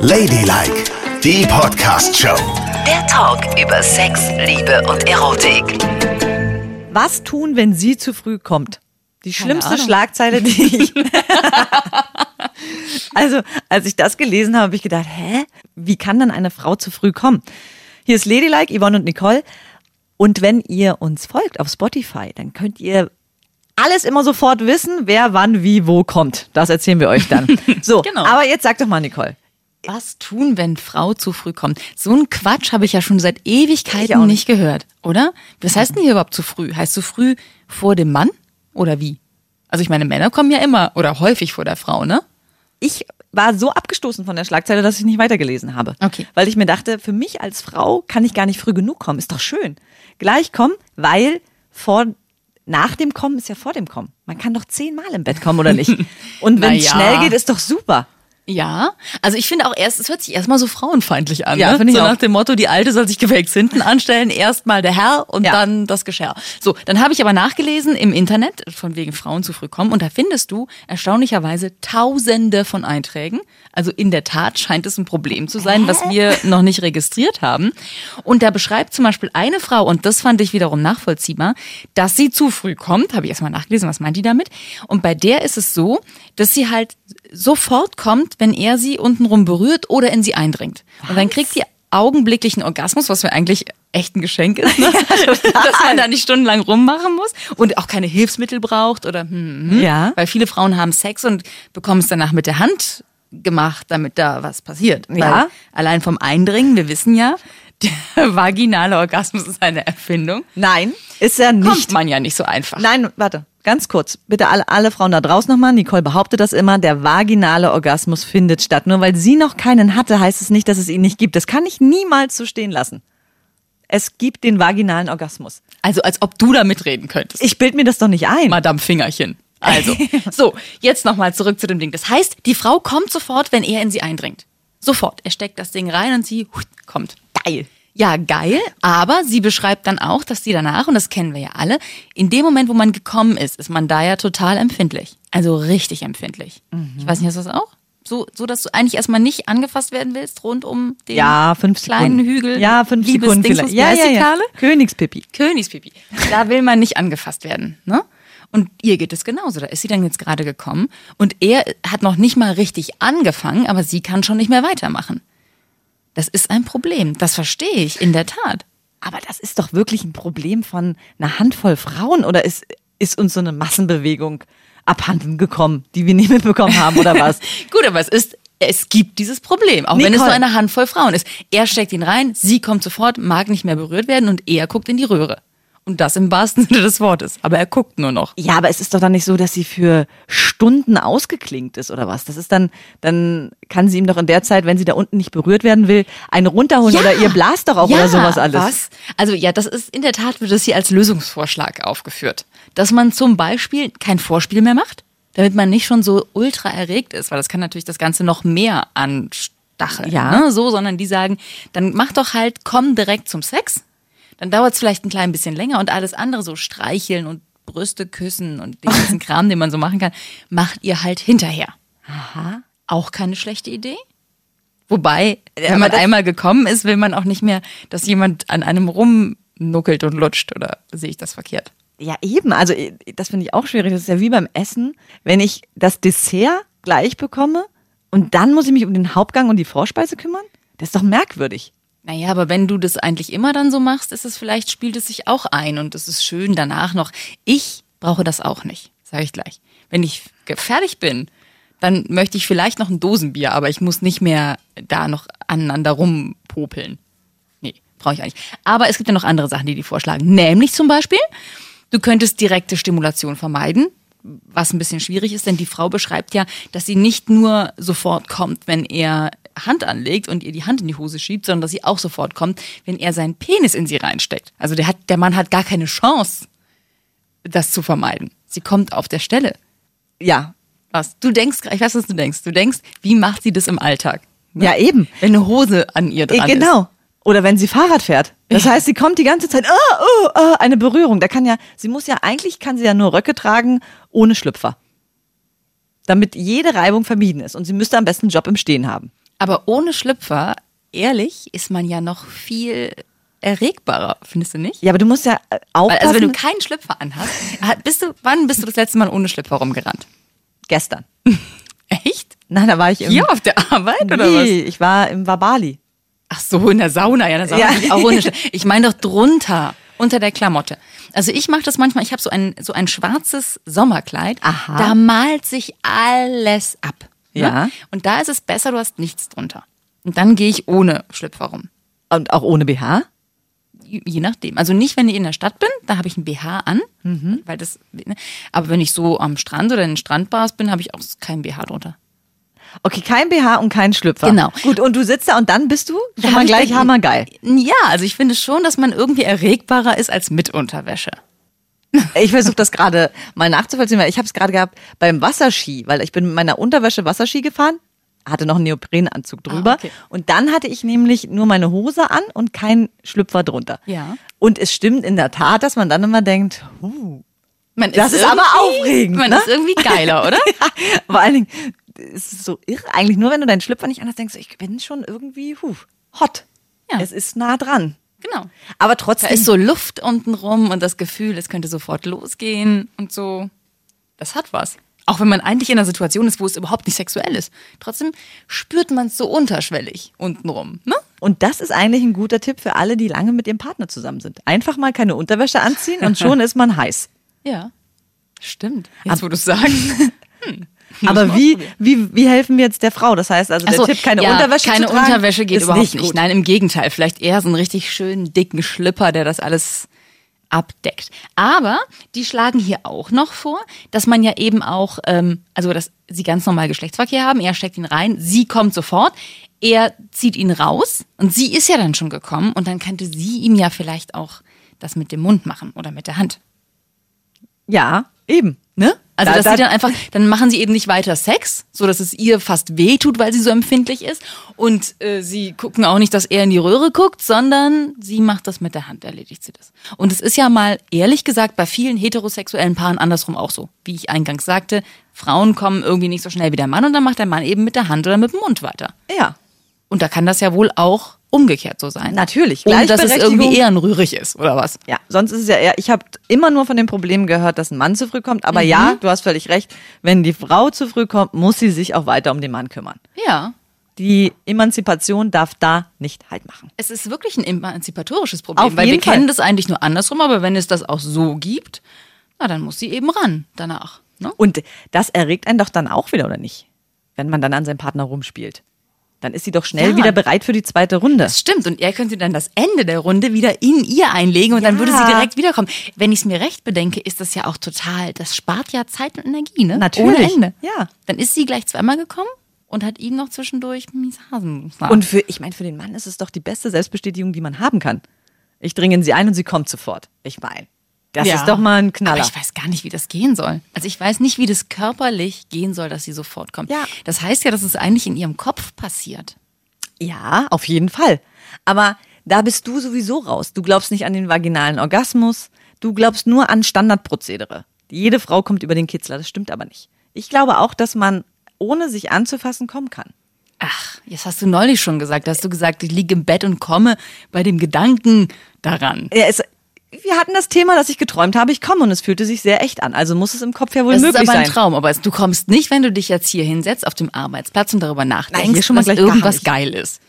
Ladylike, die Podcast-Show. Der Talk über Sex, Liebe und Erotik. Was tun, wenn sie zu früh kommt? Die schlimmste. Schlagzeile, die ich. also, als ich das gelesen habe, habe ich gedacht, hä? Wie kann denn eine Frau zu früh kommen? Hier ist Ladylike, Yvonne und Nicole. Und wenn ihr uns folgt auf Spotify, dann könnt ihr alles immer sofort wissen, wer wann wie wo kommt. Das erzählen wir euch dann. So, Genau. aber jetzt sag doch mal, Nicole. Was tun, wenn Frau zu früh kommt? So ein Quatsch habe ich ja schon seit Ewigkeiten nicht. nicht gehört, oder? Was heißt denn hier überhaupt zu früh? Heißt zu früh vor dem Mann oder wie? Also ich meine, Männer kommen ja immer oder häufig vor der Frau, ne? ich war so abgestoßen von der Schlagzeile, dass ich nicht weitergelesen habe. Okay. Weil ich mir dachte, für mich als Frau kann ich gar nicht früh genug kommen. Ist doch schön. Gleich kommen, weil vor, nach dem Kommen ist ja vor dem Kommen. Man kann doch zehnmal im Bett kommen, oder nicht? Und wenn es ja. schnell geht, ist doch super. Ja, also ich finde auch erst, es hört sich erstmal so frauenfeindlich an. Ja, ne? finde ich so auch. nach dem Motto, die Alte soll sich gefälligst hinten anstellen, erstmal der Herr und Ja. dann das Geschirr. So, dann habe ich aber nachgelesen im Internet, von wegen Frauen zu früh kommen, und da findest du erstaunlicherweise tausende von Einträgen. Also in der Tat scheint es ein Problem zu sein, was wir noch nicht registriert haben. Und da beschreibt zum Beispiel eine Frau, und das fand ich wiederum nachvollziehbar, dass sie zu früh kommt. Habe ich erstmal nachgelesen, was meint die damit? Und bei der ist es so, dass sie halt sofort kommt, wenn er sie untenrum berührt oder in sie eindringt. Und dann kriegt sie augenblicklich einen Orgasmus, was mir eigentlich echt ein Geschenk ist, ne? dass man da nicht stundenlang rummachen muss und auch keine Hilfsmittel braucht oder hm, hm. Ja. weil viele Frauen haben Sex und bekommen es danach mit der Hand gemacht, damit da was passiert. Ja. Weil allein vom Eindringen, wir wissen ja, der vaginale Orgasmus ist eine Erfindung. Nein, ist er nicht. Kommt man ja nicht so einfach. Nein, warte, ganz kurz. Bitte alle, alle Frauen da draußen nochmal. Nicole behauptet das immer. Der vaginale Orgasmus findet statt. Nur weil sie noch keinen hatte, heißt es nicht, dass es ihn nicht gibt. Das kann ich niemals so stehen lassen. Es gibt den vaginalen Orgasmus. Also als ob du da mitreden könntest. Ich bild mir das doch nicht ein. Madame Fingerchen. Also, so, jetzt nochmal zurück zu dem Ding. Das heißt, die Frau kommt sofort, wenn er in sie eindringt. Sofort. Er steckt das Ding rein und sie hui, kommt. Geil. Ja, geil. Aber sie beschreibt dann auch, dass sie danach, und das kennen wir ja alle, in dem Moment, wo man gekommen ist, ist man da ja total empfindlich. Also richtig empfindlich. Ich weiß nicht, hast du das auch? So, so, dass du eigentlich erstmal nicht angefasst werden willst, rund um den Ja, fünf kleinen. Hügel. Ja, fünf Liebes Sekunden Dingsbums, vielleicht. Ja, ja, ja. Königspipi. Königspipi. Da will man nicht angefasst werden. Ne? Und ihr geht es genauso. Da ist sie dann jetzt gerade gekommen und er hat noch nicht mal richtig angefangen, aber sie kann schon nicht mehr weitermachen. Das ist ein Problem. Das verstehe ich in der Tat. Aber das ist doch wirklich ein Problem von einer Handvoll Frauen oder ist, ist uns so eine Massenbewegung abhanden gekommen, die wir nicht mitbekommen haben oder was? Gut, aber es ist, es gibt dieses Problem, auch wenn es Nicole. nur eine Handvoll Frauen ist. Er steckt ihn rein, sie kommt sofort, mag nicht mehr berührt werden und er guckt in die Röhre. Und das im wahrsten Sinne des Wortes. Aber er guckt nur noch. Ja, aber es ist doch dann nicht so, dass sie für Stunden ausgeklingt ist oder was. Das ist dann, dann kann sie ihm doch in der Zeit, wenn sie da unten nicht berührt werden will, eine runterholen oder ihr blast doch auch oder sowas alles. Was? Also ja, das ist in der Tat wird das hier als Lösungsvorschlag aufgeführt, dass man zum Beispiel kein Vorspiel mehr macht, damit man nicht schon so ultra erregt ist, weil das kann natürlich das Ganze noch mehr anstacheln. Ja. Ne? So, sondern die sagen, dann mach doch halt, komm direkt zum Sex. Dann dauert es vielleicht ein klein bisschen länger und alles andere so streicheln und Brüste küssen und den ganzen Kram, den man so machen kann, macht ihr halt hinterher. Aha. Auch keine schlechte Idee. Wobei, wenn aber man einmal gekommen ist, will man auch nicht mehr, dass jemand an einem rumnuckelt und lutscht. Oder sehe ich das verkehrt? Ja, eben. Also, eh, das finde ich auch schwierig. Das ist ja wie beim Essen. Wenn ich das Dessert gleich bekomme und dann muss ich mich um den Hauptgang und die Vorspeise kümmern, das ist doch merkwürdig. Naja, aber wenn du das eigentlich immer dann so machst, ist es vielleicht, spielt es sich auch ein und es ist schön danach noch. Ich brauche das auch nicht, sage ich gleich. Wenn ich fertig bin, dann möchte ich vielleicht noch ein Dosenbier, aber ich muss nicht mehr da noch aneinander rumpopeln. Nee, brauche ich nicht. Aber es gibt ja noch andere Sachen, die die vorschlagen. Nämlich zum Beispiel, du könntest direkte Stimulation vermeiden, was ein bisschen schwierig ist, denn die Frau beschreibt ja, dass sie nicht nur sofort kommt, wenn er Hand anlegt und ihr die Hand in die Hose schiebt, sondern dass sie auch sofort kommt, wenn er seinen Penis in sie reinsteckt. Also der, hat, der Mann hat gar keine Chance, das zu vermeiden. Sie kommt auf der Stelle. Ja. Was? Du denkst, ich weiß, was du denkst. Du denkst, wie macht sie das im Alltag? Ne? Ja, eben. Wenn eine Hose an ihr Eh, dran ist. genau. Oder wenn sie Fahrrad fährt. Das heißt, sie kommt die ganze Zeit, oh, oh, oh, eine Berührung. Da kann ja, sie muss ja, eigentlich kann sie ja nur Röcke tragen ohne Schlüpfer. Damit jede Reibung vermieden ist. Und sie müsste am besten einen Job im Stehen haben. Aber ohne Schlüpfer, ehrlich, ist man ja noch viel erregbarer, findest du nicht? Ja, aber du musst ja äh, Weil, aufpassen. also wenn du keinen Schlüpfer anhast, hat- bist du, wann bist du das letzte Mal ohne Schlüpfer rumgerannt? Gestern. Echt? Nein, da war ich im... Hier auf der Arbeit oder was? nee, ich war im Wabali. Ach so, in der Sauna, ja, in der Sauna Ja. auch ohne Schlüpfer. Ich meine doch drunter, unter der Klamotte. Also ich mache das manchmal, ich habe so ein, so ein schwarzes Sommerkleid, Aha. da malt sich alles ab. Ne? Ja. Und da ist es besser, du hast nichts drunter. Und dann gehe ich ohne Schlüpfer rum. Und auch ohne BH? Je nachdem. Also nicht, wenn ich in der Stadt bin, da habe ich ein BH an, weil das. ne? Aber wenn ich so am Strand oder in den Strandbars bin, habe ich auch kein BH drunter. Okay, kein BH und kein Schlüpfer. Genau. Gut, und du sitzt da und dann bist du schon hab mal ich gleich hammergeil. Ja, also ich finde schon, dass man irgendwie erregbarer ist als mit Unterwäsche. Ich versuche das gerade mal nachzuvollziehen, weil ich habe es gerade gehabt beim Wasserski, weil ich bin mit meiner Unterwäsche Wasserski gefahren, hatte noch einen Neoprenanzug drüber Ah, okay. und dann hatte ich nämlich nur meine Hose an und kein Schlüpfer drunter. Ja. Und es stimmt in der Tat, dass man dann immer denkt, huh, Man Das ist aber irgendwie- aufregend, Man ne? ist irgendwie geiler, oder? ja, vor allen Dingen, es ist so irre eigentlich, nur wenn du deinen Schlüpfer nicht anders denkst, du, ich bin schon irgendwie huh, hot. Ja. Es ist nah dran. Genau. Aber Da trotzdem, ist so Luft unten rum und das Gefühl, es könnte sofort losgehen und so. Das hat was. Auch wenn man eigentlich in einer Situation ist, wo es überhaupt nicht sexuell ist. Trotzdem spürt man es so unterschwellig untenrum. Ne? Und das ist eigentlich ein guter Tipp für alle, die lange mit ihrem Partner zusammen sind. Einfach mal keine Unterwäsche anziehen und schon ist man heiß. Ja. Stimmt. Jetzt, wo du es sagst. Aber wie, wie, wie helfen wir jetzt der Frau? Das heißt also, der so, Tipp, keine ja, Unterwäsche keine tragen, Unterwäsche geht überhaupt nicht nicht. Nein, im Gegenteil. Vielleicht eher so einen richtig schönen, dicken Schlipper, der das alles abdeckt. Aber die schlagen hier auch noch vor, dass man ja eben auch, ähm, also dass sie ganz normal Geschlechtsverkehr haben, er steckt ihn rein, sie kommt sofort, er zieht ihn raus und sie ist ja dann schon gekommen und dann könnte sie ihm ja vielleicht auch das mit dem Mund machen oder mit der Hand. Ja, eben. Ne? Also Da- dass da- sie dann einfach, dann machen sie eben nicht weiter Sex, so dass es ihr fast weh tut, weil sie so empfindlich ist. Und äh, sie gucken auch nicht, dass er in die Röhre guckt, sondern sie macht das mit der Hand, erledigt sie das. Und es ist ja mal ehrlich gesagt bei vielen heterosexuellen Paaren andersrum auch so. Wie ich eingangs sagte, Frauen kommen irgendwie nicht so schnell wie der Mann und dann macht der Mann eben mit der Hand oder mit dem Mund weiter. Ja, Und da kann das ja wohl auch umgekehrt so sein. Natürlich. Ohne dass es irgendwie eher ein rührig ist, oder was? ja. Sonst ist es ja eher, ich habe immer nur von dem Problem gehört, dass ein Mann zu früh kommt. Aber ja, Mhm. du hast völlig recht. Wenn die Frau zu früh kommt, muss sie sich auch weiter um den Mann kümmern. Ja. Die Emanzipation darf da nicht halt machen. Es ist wirklich ein emanzipatorisches Problem, Auf weil wir Fall. kennen das eigentlich nur andersrum, aber wenn es das auch so gibt, na dann muss sie eben ran danach. Ne? Und das erregt einen doch dann auch wieder, oder nicht? Wenn man dann an seinem Partner rumspielt. Dann ist sie doch schnell Ja. wieder bereit für die zweite Runde. Das stimmt. Und er könnte dann das Ende der Runde wieder in ihr einlegen und dann Ja. würde sie direkt wiederkommen. Wenn ich es mir recht bedenke, ist das ja auch total, das spart ja Zeit und Energie, ne? Natürlich. Ohne Ende. Ja. Dann ist sie gleich zweimal gekommen und hat ihm noch zwischendurch mies Hasen. Und für, ich meine, für den Mann ist es doch die beste Selbstbestätigung, die man haben kann. Ich dringe in sie ein und sie kommt sofort. Ich meine, das Ja. ist doch mal ein Knaller. Aber ich weiß gar nicht, wie das gehen soll. Also ich weiß nicht, wie das körperlich gehen soll, dass sie sofort kommt. Ja. Das heißt ja, dass es eigentlich in ihrem Kopf passiert. Ja, auf jeden Fall. Aber da bist du sowieso raus. Du glaubst nicht an den vaginalen Orgasmus. Du glaubst nur an Standardprozedere. Jede Frau kommt über den Kitzler. Das stimmt aber nicht. Ich glaube auch, dass man ohne sich anzufassen kommen kann. Ach, jetzt hast du neulich schon gesagt. Hast du gesagt, ich liege im Bett und komme bei dem Gedanken daran. Ja, es, wir hatten das Thema, dass ich geträumt habe, ich komme und es fühlte sich sehr echt an. Also muss es im Kopf ja wohl Das ist möglich aber ein sein. Traum, aber du kommst nicht, wenn du dich jetzt hier hinsetzt auf dem Arbeitsplatz und darüber nachdenkst, hier schon mal dass irgendwas geil ist.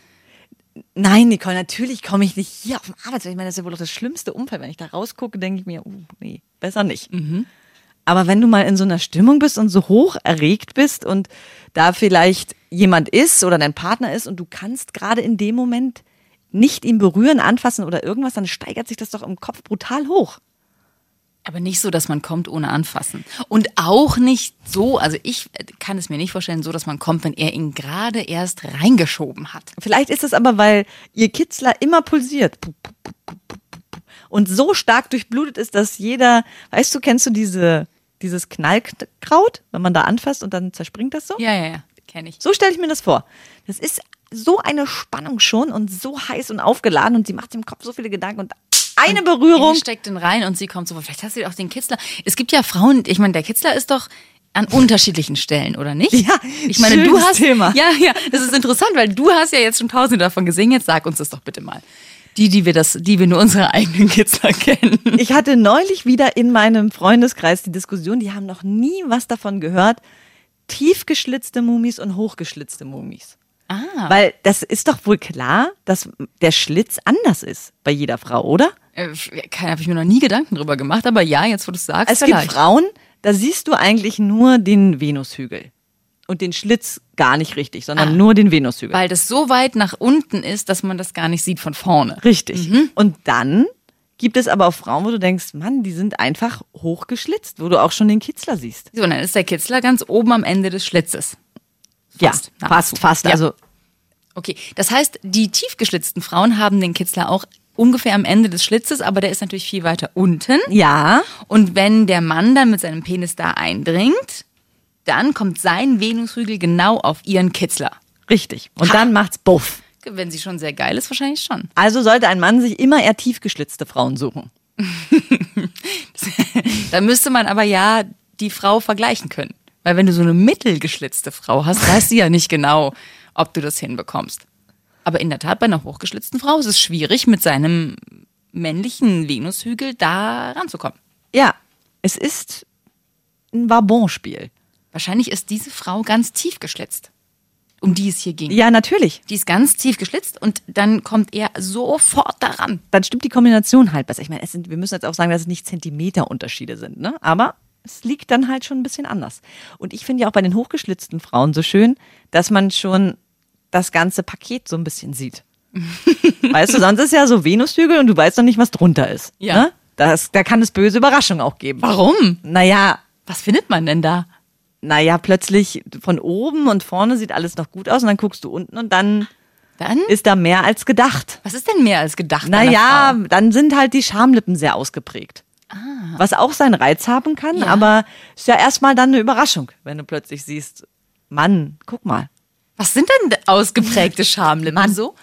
Nein, Nicole, natürlich komme ich nicht hier auf dem Arbeitsplatz. Ich meine, das ist ja wohl doch das schlimmste Umfeld. Wenn ich da rausgucke, denke ich mir, uh, nee, besser nicht. Mhm. Aber wenn du mal in so einer Stimmung bist und so hoch erregt bist und da vielleicht jemand ist oder dein Partner ist und du kannst gerade in dem Moment nicht ihn berühren, anfassen oder irgendwas, dann steigert sich das doch im Kopf brutal hoch. Aber nicht so, dass man kommt ohne anfassen. Und auch nicht so, also ich kann es mir nicht vorstellen, so, dass man kommt, wenn er ihn gerade erst reingeschoben hat. Vielleicht ist es aber, weil ihr Kitzler immer pulsiert. Und so stark durchblutet ist, dass jeder, weißt du, kennst du diese, dieses Knallkraut, wenn man da anfasst und dann zerspringt das so? Ja, ja, ja, kenne ich. So stelle ich mir das vor. Das ist so eine Spannung schon und so heiß und aufgeladen und sie macht im Kopf so viele Gedanken und eine Berührung. Er steckt ihn rein und sie kommt so, vielleicht hast du auch den Kitzler. Es gibt ja Frauen, ich meine, der Kitzler ist doch an unterschiedlichen Stellen, oder nicht? Ja, ich meine, du hast Thema. Ja, ja, das ist interessant, weil du hast ja jetzt schon tausende davon gesehen. Jetzt sag uns das doch bitte mal. Die, die wir das, die wir nur unsere eigenen Kitzler kennen. Ich hatte neulich wieder in meinem Freundeskreis die Diskussion, die haben noch nie was davon gehört. Tiefgeschlitzte Mumis und hochgeschlitzte Mumis. Ah. Weil das ist doch wohl klar, dass der Schlitz anders ist bei jeder Frau, oder? Äh, habe ich mir noch nie Gedanken drüber gemacht, aber ja, jetzt wo du es sagst, Es vielleicht. gibt Frauen, da siehst du eigentlich nur den Venushügel. Und den Schlitz gar nicht richtig, sondern Ah. nur den Venushügel. weil das so weit nach unten ist, dass man das gar nicht sieht von vorne. Richtig. Und dann gibt es aber auch Frauen, wo du denkst, Mann, die sind einfach hochgeschlitzt, wo du auch schon den Kitzler siehst. So, und dann ist der Kitzler ganz oben am Ende des Schlitzes. Fast. Ja, fast, fast. Ja. Also Okay, das heißt, die tiefgeschlitzten Frauen haben den Kitzler auch ungefähr am Ende des Schlitzes, aber der ist natürlich viel weiter unten. ja, Und wenn der Mann dann mit seinem Penis da eindringt, dann kommt sein Venushügel genau auf ihren Kitzler. richtig. Und dann macht's buff. Wenn sie schon sehr geil ist, wahrscheinlich schon. Also sollte ein Mann sich immer eher tiefgeschlitzte Frauen suchen. Da müsste man aber ja die Frau vergleichen können. Weil wenn du so eine mittelgeschlitzte Frau hast, weißt du ja nicht genau, ob du das hinbekommst. Aber in der Tat, bei einer hochgeschlitzten Frau ist es schwierig, mit seinem männlichen Venushügel da ranzukommen. Ja, es ist ein Wabonspiel. Wahrscheinlich ist diese Frau ganz tief geschlitzt, um die es hier ging. Ja, natürlich. Die ist ganz tief geschlitzt und dann kommt er sofort daran. Dann stimmt die Kombination halt besser. Ich meine, sind, wir müssen jetzt auch sagen, dass es nicht Zentimeterunterschiede sind, ne? Aber es liegt dann halt schon ein bisschen anders. Und ich finde ja auch bei den hochgeschlitzten Frauen so schön, dass man schon das ganze Paket so ein bisschen sieht. weißt du, sonst ist ja so Venushügel und du weißt noch nicht, was drunter ist. Ja. Ne? Das, da kann es böse Überraschungen auch geben. Warum? Naja, Was findet man denn da? naja, plötzlich von oben und vorne sieht alles noch gut aus und dann guckst du unten und dann Dann? ist da mehr als gedacht. Was ist denn mehr als gedacht? Naja, dann sind halt die Schamlippen sehr ausgeprägt. Was auch seinen Reiz haben kann, Ja. aber ist ja erstmal dann eine Überraschung, wenn du plötzlich siehst, Mann, guck mal. Was sind denn ausgeprägte Schamlippen so?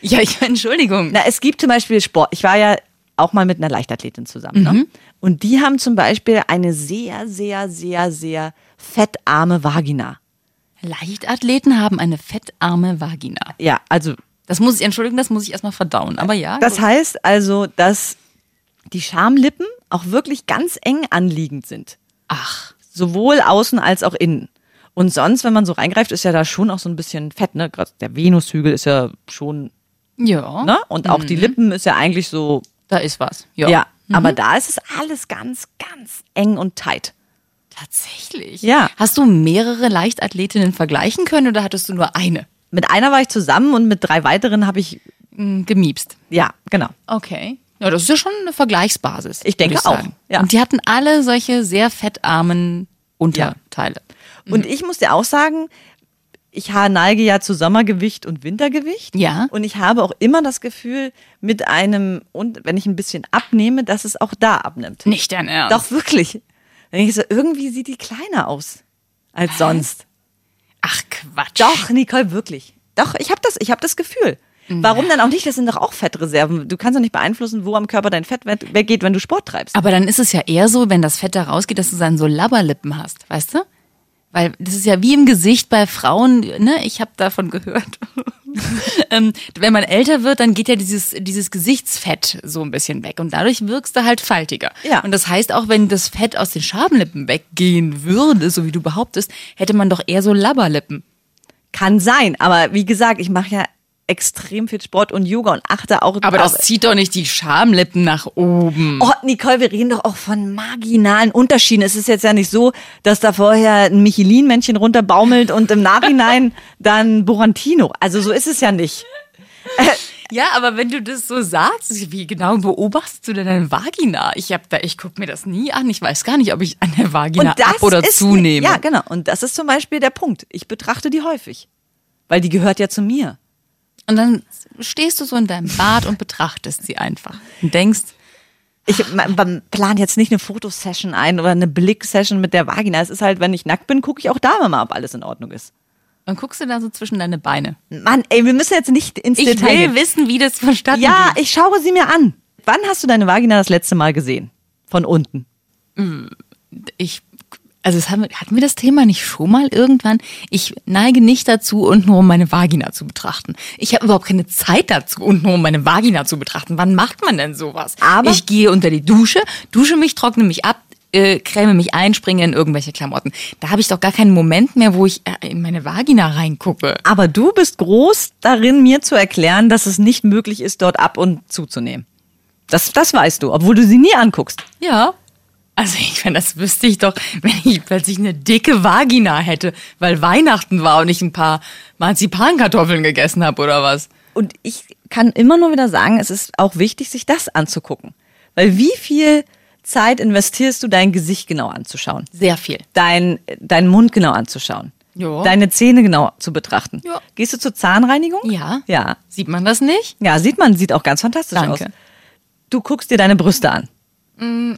Ja, ich Entschuldigung. Na, es gibt zum Beispiel Sport. Ich war ja auch mal mit einer Leichtathletin zusammen. Ne? Und die haben zum Beispiel eine sehr, sehr, sehr, sehr fettarme Vagina. Leichtathleten haben eine fettarme Vagina. Ja, also Das muss ich, entschuldigen, das muss ich erstmal verdauen. Aber ja. das heißt also, dass die Schamlippen auch wirklich ganz eng anliegend sind. Ach, Sowohl außen als auch innen. Und sonst, wenn man so reingreift, ist ja da schon auch so ein bisschen Fett, ne? Gerade der Venushügel ist ja schon, ja. ne? Und auch die Lippen ist ja eigentlich so, Da ist was. Ja. ja. Aber da ist es alles ganz, ganz eng und tight. Tatsächlich. Ja. Hast du mehrere Leichtathletinnen vergleichen können oder hattest du nur eine Mit einer war ich zusammen und mit drei weiteren habe ich, hm, gemiebst? ja, genau. Okay. Ja, das ist ja schon eine Vergleichsbasis. Ich denke würde auch, ja. Und die hatten alle solche sehr fettarmen Unterteile. Und ich muss dir auch sagen, ich neige ja zu Sommergewicht und Wintergewicht. Ja. Und ich habe auch immer das Gefühl, mit einem, und wenn ich ein bisschen abnehme, dass es auch da abnimmt. Nicht dein Ernst. Doch, wirklich. Denke ich so, irgendwie sieht die kleiner aus als sonst. Ach Quatsch. Doch, Nicole, wirklich. Doch, ich habe das, ich habe das Gefühl. Warum dann auch nicht? Das sind doch auch Fettreserven. Du kannst doch nicht beeinflussen, wo am Körper dein Fett we- weggeht, wenn du Sport treibst. Aber dann ist es ja eher so, wenn das Fett da rausgeht, dass du dann so Labberlippen hast, weißt du? Weil das ist ja wie im Gesicht bei Frauen, ne? Ich habe davon gehört. ähm, wenn man älter wird, dann geht ja dieses, dieses Gesichtsfett so ein bisschen weg und dadurch wirkst du halt faltiger. Ja. Und das heißt auch, wenn das Fett aus den Schamlippen weggehen würde, so wie du behauptest, hätte man doch eher so Labberlippen. Kann sein, aber wie gesagt, ich mache ja extrem viel Sport und Yoga und achte auch Aber das zieht doch nicht die Schamlippen nach oben. Oh, Nicole, wir reden doch auch von marginalen Unterschieden. Es ist jetzt ja nicht so, dass da vorher ein Michelin-Männchen runterbaumelt und im Nachhinein dann Borantino. Also so ist es ja nicht. Ja, aber wenn du das so sagst, wie genau beobachtest du denn deine Vagina? Ich hab da, ich guck mir das nie an. Ich weiß gar nicht, ob ich an der Vagina ab oder ist, zunehme. Ja, genau. Und das ist zum Beispiel der Punkt. Ich betrachte die häufig. Weil die gehört ja zu mir. Und dann stehst du so in deinem Bad und betrachtest sie einfach und denkst, Ich plan jetzt nicht eine Fotosession ein oder eine Blicksession mit der Vagina. Es ist halt, wenn ich nackt bin, gucke ich auch da mal, ob alles in Ordnung ist. dann guckst du da so zwischen deine Beine. Mann, ey, wir müssen jetzt nicht ins Ich Detail will gehen. wissen, wie das verstanden Ja, wird. ich schaue sie mir an. Wann hast du deine Vagina das letzte Mal gesehen? Von unten. Ich Also es haben, hatten wir das Thema nicht schon mal irgendwann? Ich neige nicht dazu, untenrum meine Vagina zu betrachten. Ich habe überhaupt keine Zeit dazu, untenrum meine Vagina zu betrachten. Wann macht man denn sowas? Aber- ich gehe unter die Dusche, dusche mich, trockne mich ab, äh, creme mich ein, springe in irgendwelche Klamotten. Da habe ich doch gar keinen Moment mehr, wo ich äh, in meine Vagina reingucke. Aber du bist groß darin, mir zu erklären, dass es nicht möglich ist, dort ab und zuzunehmen. Das, das weißt du, obwohl du sie nie anguckst. Ja. Also ich meine, das wüsste ich doch, wenn ich plötzlich eine dicke Vagina hätte, weil Weihnachten war und ich ein paar Marzipankartoffeln gegessen habe oder was. Und ich kann immer nur wieder sagen, es ist auch wichtig, sich das anzugucken. Weil wie viel Zeit investierst du, dein Gesicht genau anzuschauen? Sehr viel. Dein, deinen Mund genau anzuschauen? Ja. Deine Zähne genau zu betrachten? Ja. Gehst du zur Zahnreinigung? Ja. Ja. Sieht man das nicht? Ja, sieht man, sieht auch ganz fantastisch Danke. aus. Du guckst dir deine Brüste an.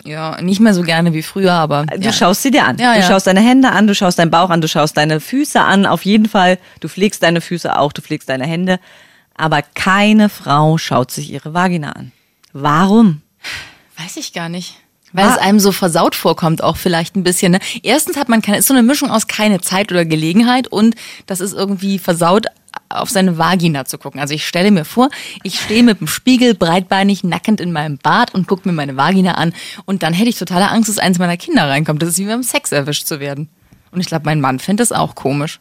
Ja, nicht mehr so gerne wie früher, aber. Du ja. schaust sie dir an. Ja, du ja. schaust deine Hände an, du schaust deinen Bauch an, du schaust deine Füße an, auf jeden Fall. Du pflegst deine Füße auch, du pflegst deine Hände. Aber keine Frau schaut sich ihre Vagina an. Warum? Weiß ich gar nicht. Weil Ah. es einem so versaut vorkommt, auch vielleicht ein bisschen. Ne? Erstens hat man keine, ist so eine Mischung aus keine Zeit oder Gelegenheit und das ist irgendwie versaut, auf seine Vagina zu gucken. Also ich stelle mir vor, ich stehe mit dem Spiegel breitbeinig nackend in meinem Bad und gucke mir meine Vagina an und dann hätte ich totale Angst, dass eins meiner Kinder reinkommt. Das ist wie beim Sex erwischt zu werden. Und ich glaube, mein Mann fände das auch komisch.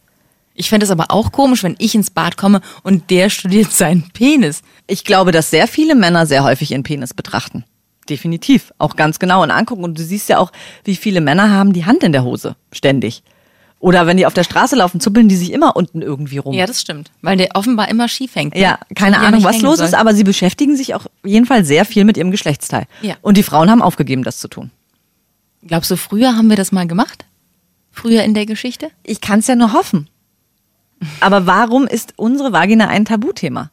Ich fände es aber auch komisch, wenn ich ins Bad komme und der studiert seinen Penis. Ich glaube, dass sehr viele Männer sehr häufig ihren Penis betrachten. Definitiv. Auch ganz genau und angucken. Und du siehst ja auch, wie viele Männer haben die Hand in der Hose. Ständig. Oder wenn die auf der Straße laufen, zuppeln die sich immer unten irgendwie rum. Ja, das stimmt. Weil der offenbar immer schief hängt. Ja, keine Ahnung, was los soll. ist, aber sie beschäftigen sich auch auf jeden Fall sehr viel mit ihrem Geschlechtsteil. Ja. Und die Frauen haben aufgegeben, das zu tun. Glaubst du, früher haben wir das mal gemacht? Früher in der Geschichte? Ich kann es ja nur hoffen. Aber warum ist unsere Vagina ein Tabuthema?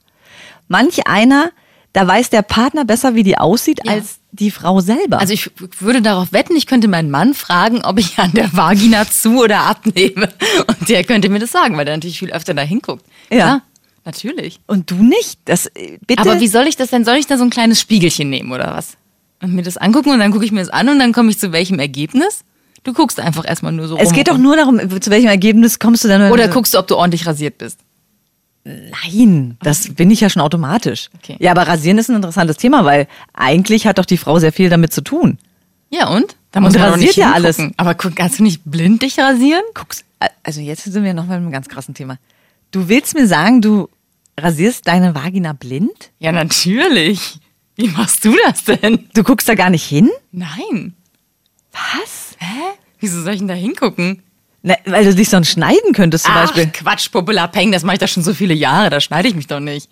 Manch einer, da weiß der Partner besser, wie die aussieht, Ja. als die Frau selber. Also ich würde darauf wetten, ich könnte meinen Mann fragen, ob ich an der Vagina zu oder abnehme. Und der könnte mir das sagen, weil der natürlich viel öfter da hinguckt. Ja. natürlich. und du nicht. Das äh, bitte. Aber wie soll ich das denn? Soll ich da so ein kleines Spiegelchen nehmen oder was? Und mir das angucken und dann gucke ich mir das an und dann komme ich zu welchem Ergebnis? Du guckst einfach erstmal nur so rum. es geht doch nur darum, zu welchem Ergebnis kommst du dann? Oder guckst du, ob du ordentlich rasiert bist. Nein, das bin ich ja schon automatisch. Okay. Ja, aber rasieren ist ein interessantes Thema, weil eigentlich hat doch die Frau sehr viel damit zu tun. Ja und? Da Und muss man doch rasiert ja alles. Aber guck, kannst du nicht blind dich rasieren? Guckst, also jetzt sind wir nochmal einem ganz krassen Thema. Du willst mir sagen, du rasierst deine Vagina blind? Ja, natürlich. Wie machst du das denn? Du guckst da gar nicht hin? Nein. Was? Hä? Wieso soll ich denn da hingucken? Na, weil du dich sonst schneiden könntest zum Ach, Beispiel. Quatsch, Popula Peng, das mache ich doch schon so viele Jahre, da schneide ich mich doch nicht.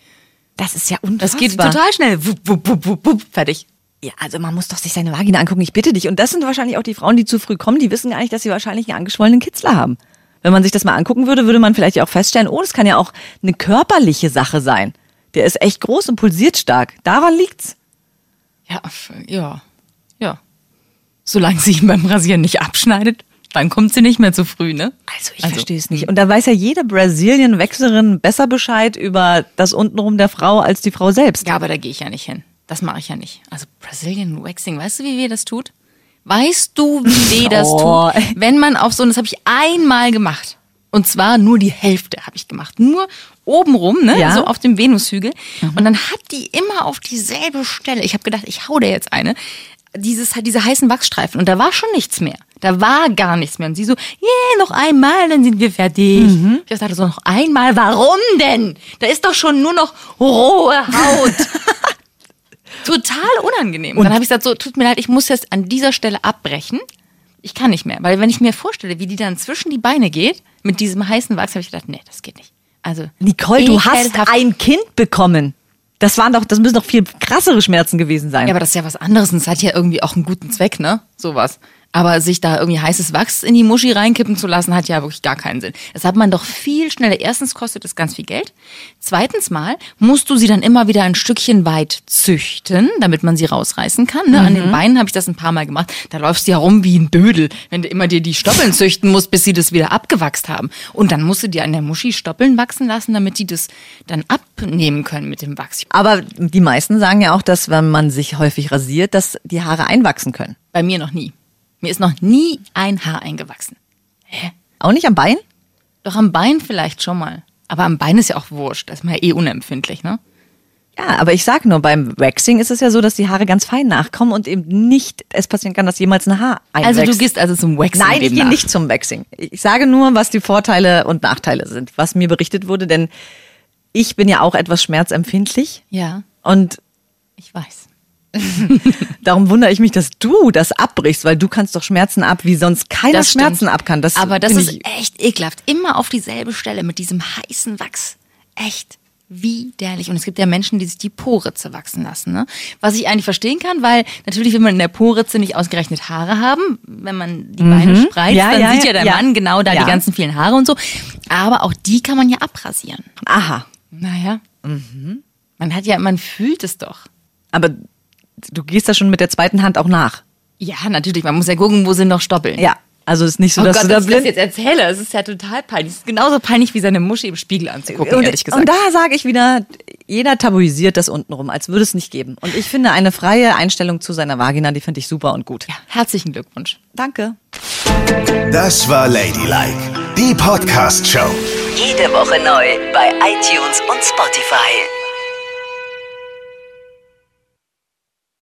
Das ist ja Das unfassbar. geht total schnell. Wupp, wupp, wupp, wupp, wupp, fertig. Ja, also man muss doch sich seine Vagina angucken, ich bitte dich. Und das sind wahrscheinlich auch die Frauen, die zu früh kommen, die wissen gar nicht, dass sie wahrscheinlich einen angeschwollenen Kitzler haben. Wenn man sich das mal angucken würde, würde man vielleicht auch feststellen, oh, das kann ja auch eine körperliche Sache sein. Der ist echt groß und pulsiert stark. Daran liegt's. Ja, ja, ja. Solange sie ihn beim Rasieren nicht abschneidet, dann kommt sie nicht mehr zu früh, ne? Also ich verstehe es nicht. Und da weiß ja jede Brasilien-Wechslerin besser Bescheid über das Untenrum der Frau als die Frau selbst. Ja, aber da gehe ich ja nicht hin. Das mache ich ja nicht. Also Brazilian Waxing, weißt du, wie weh das tut? Weißt du, wie weh das Oh. tut? Wenn man auf so, und das habe ich einmal gemacht. Und zwar nur die Hälfte habe ich gemacht. Nur obenrum, ne? Ja. So auf dem Venushügel. Und dann hat die immer auf dieselbe Stelle. Ich habe gedacht, ich hau der jetzt eine. Dieses, diese heißen Wachsstreifen. Und da war schon nichts mehr. Da war gar nichts mehr. Und sie so, yeah, noch einmal, dann sind wir fertig. Ich dachte so, noch einmal, warum denn? Da ist doch schon nur noch rohe Haut. Total unangenehm. Und dann habe ich gesagt, so, tut mir leid, ich muss jetzt an dieser Stelle abbrechen. Ich kann nicht mehr. Weil wenn ich mir vorstelle, wie die dann zwischen die Beine geht, mit diesem heißen Wachs, habe ich gedacht, nee, das geht nicht. Also, Nicole, du hast ein Kind bekommen. Das waren doch, das müssen doch viel krassere Schmerzen gewesen sein. Ja, aber das ist ja was anderes und es hat ja irgendwie auch einen guten Zweck, ne? Sowas. Aber sich da irgendwie heißes Wachs in die Muschi reinkippen zu lassen, hat ja wirklich gar keinen Sinn. Das hat man doch viel schneller. Erstens kostet es ganz viel Geld. Zweitens mal musst du sie dann immer wieder ein Stückchen weit züchten, damit man sie rausreißen kann. Ne? An den Beinen habe ich das ein paar Mal gemacht. Da läufst du ja rum wie ein Dödel, wenn du immer dir die Stoppeln züchten musst, bis sie das wieder abgewachst haben. Und dann musst du dir an der Muschi Stoppeln wachsen lassen, damit die das dann abnehmen können mit dem Wachs. Aber die meisten sagen ja auch, dass wenn man sich häufig rasiert, dass die Haare einwachsen können. Bei mir noch nie. Mir ist noch nie ein Haar eingewachsen. Auch nicht am Bein? Doch am Bein vielleicht schon mal. Aber am Bein ist ja auch wurscht. Da ist man ja eh unempfindlich, ne? Ja, aber ich sag nur, beim Waxing ist es ja so, dass die Haare ganz fein nachkommen und eben nicht es passieren kann, dass jemals ein Haar einwächst. Also du gehst also zum Waxing Nein, ich gehe nicht zum Waxing. Ich sage nur, was die Vorteile und Nachteile sind, was mir berichtet wurde, denn ich bin ja auch etwas schmerzempfindlich Ja, und ich weiß. darum wundere ich mich, dass du das abbrichst, weil du kannst doch Schmerzen ab, wie sonst keiner Das stimmt. Schmerzen ab kann. Das Aber das ist echt ekelhaft. Immer auf dieselbe Stelle mit diesem heißen Wachs. Echt widerlich. Und es gibt ja Menschen, die sich die Poritze wachsen lassen. Ne? Was ich eigentlich verstehen kann, weil natürlich will man in der Poritze nicht ausgerechnet Haare haben. Wenn man die Beine spreizt, Mhm. Ja, dann ja, sieht ja der ja. Mann genau da die ganzen vielen Haare und so. Aber auch die kann man ja abrasieren. aha. Naja. Mhm. Man hat ja, man fühlt es doch. Aber du gehst da schon mit der zweiten Hand auch nach. Ja, natürlich. Man muss ja gucken, wo sind noch Stoppeln. Ja. Also es ist nicht so, Oh dass Gott, du da dass ich das blind jetzt erzähle, das ist ja total peinlich. Das ist genauso peinlich wie seine Muschi im Spiegel anzugucken, und, ehrlich gesagt. und da sage ich wieder, jeder tabuisiert das untenrum, als würde es nicht geben. Und ich finde eine freie Einstellung zu seiner Vagina, die finde ich super und gut. ja, herzlichen Glückwunsch. Danke. Das war Ladylike, die Podcast-Show. Jede Woche neu bei iTunes und Spotify.